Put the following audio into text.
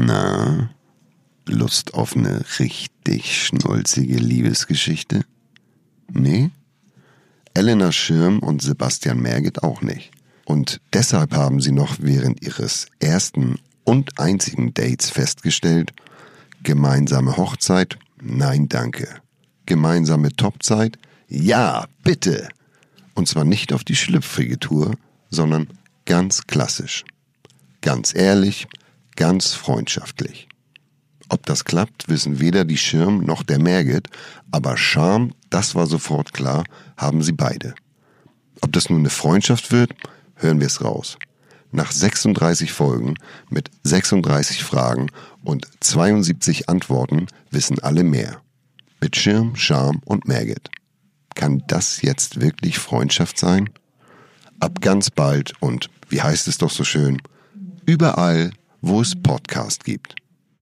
Na, Lust auf eine richtig schnulzige Liebesgeschichte? Nee? Elena Schirm und Sebastian Merget auch nicht. Und deshalb haben sie noch während ihres ersten und einzigen Dates festgestellt, gemeinsame Hochzeit, nein danke. Gemeinsame Topzeit, ja, bitte. Und zwar nicht auf die schlüpfrige Tour, sondern ganz klassisch. Ganz ehrlich, ganz freundschaftlich. Ob das klappt, wissen weder die Schirm noch der Merget, aber Charme, das war sofort klar, haben sie beide. Ob das nun eine Freundschaft wird, hören wir es raus. Nach 36 Folgen mit 36 Fragen und 72 Antworten wissen alle mehr. Mit Schirm, Charme und Merget. Kann das jetzt wirklich Freundschaft sein? Ab ganz bald und, wie heißt es doch so schön, überall, wo es Podcast gibt.